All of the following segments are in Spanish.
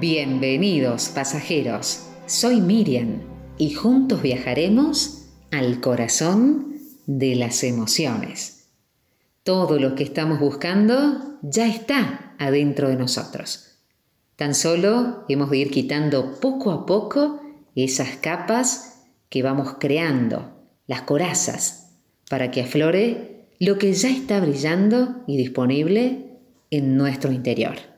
Bienvenidos pasajeros, soy Miriam y juntos viajaremos al corazón de las emociones. Todo lo que estamos buscando ya está adentro de nosotros. Tan solo hemos de ir quitando poco a poco esas capas que vamos creando, las corazas, para que aflore lo que ya está brillando y disponible en nuestro interior.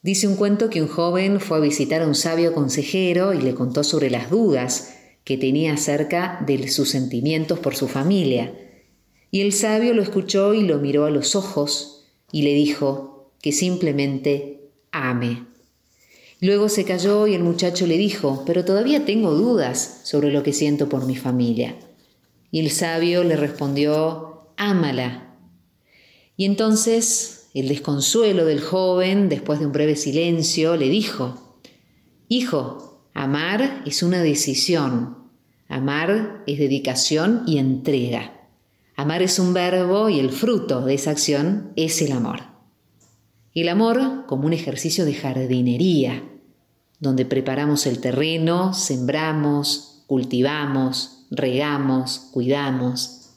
Dice un cuento que un joven fue a visitar a un sabio consejero y le contó sobre las dudas que tenía acerca de sus sentimientos por su familia. Y el sabio lo escuchó y lo miró a los ojos y le dijo que simplemente ame. Luego se calló y el muchacho le dijo, pero todavía tengo dudas sobre lo que siento por mi familia. Y el sabio le respondió, ámala. Y entonces el desconsuelo del joven, después de un breve silencio, le dijo, Hijo, amar es una decisión, amar es dedicación y entrega. Amar es un verbo y el fruto de esa acción es el amor. El amor como un ejercicio de jardinería, donde preparamos el terreno, sembramos, cultivamos, regamos, cuidamos.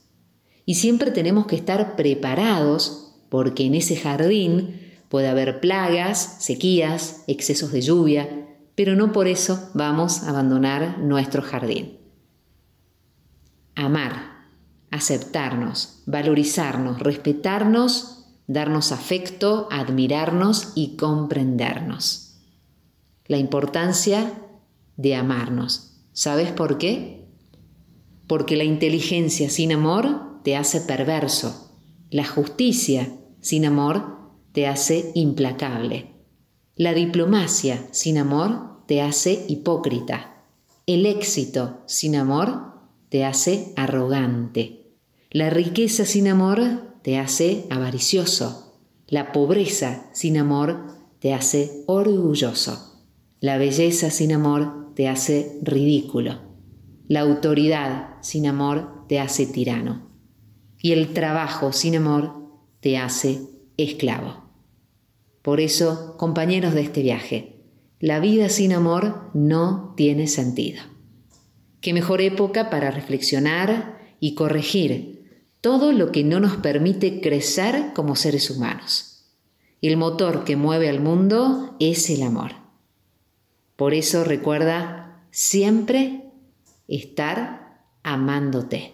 Y siempre tenemos que estar preparados porque en ese jardín puede haber plagas, sequías, excesos de lluvia, pero no por eso vamos a abandonar nuestro jardín. Amar, aceptarnos, valorizarnos, respetarnos, darnos afecto, admirarnos y comprendernos. La importancia de amarnos. ¿Sabes por qué? Porque la inteligencia sin amor te hace perverso. La justicia sin amor te hace implacable. La diplomacia sin amor te hace hipócrita. El éxito sin amor te hace arrogante. La riqueza sin amor te hace avaricioso. La pobreza sin amor te hace orgulloso. La belleza sin amor te hace ridículo. La autoridad sin amor te hace tirano. Y el trabajo sin amor te hace esclavo. Por eso, compañeros de este viaje, la vida sin amor no tiene sentido. Qué mejor época para reflexionar y corregir todo lo que no nos permite crecer como seres humanos. El motor que mueve al mundo es el amor. Por eso recuerda siempre estar amándote.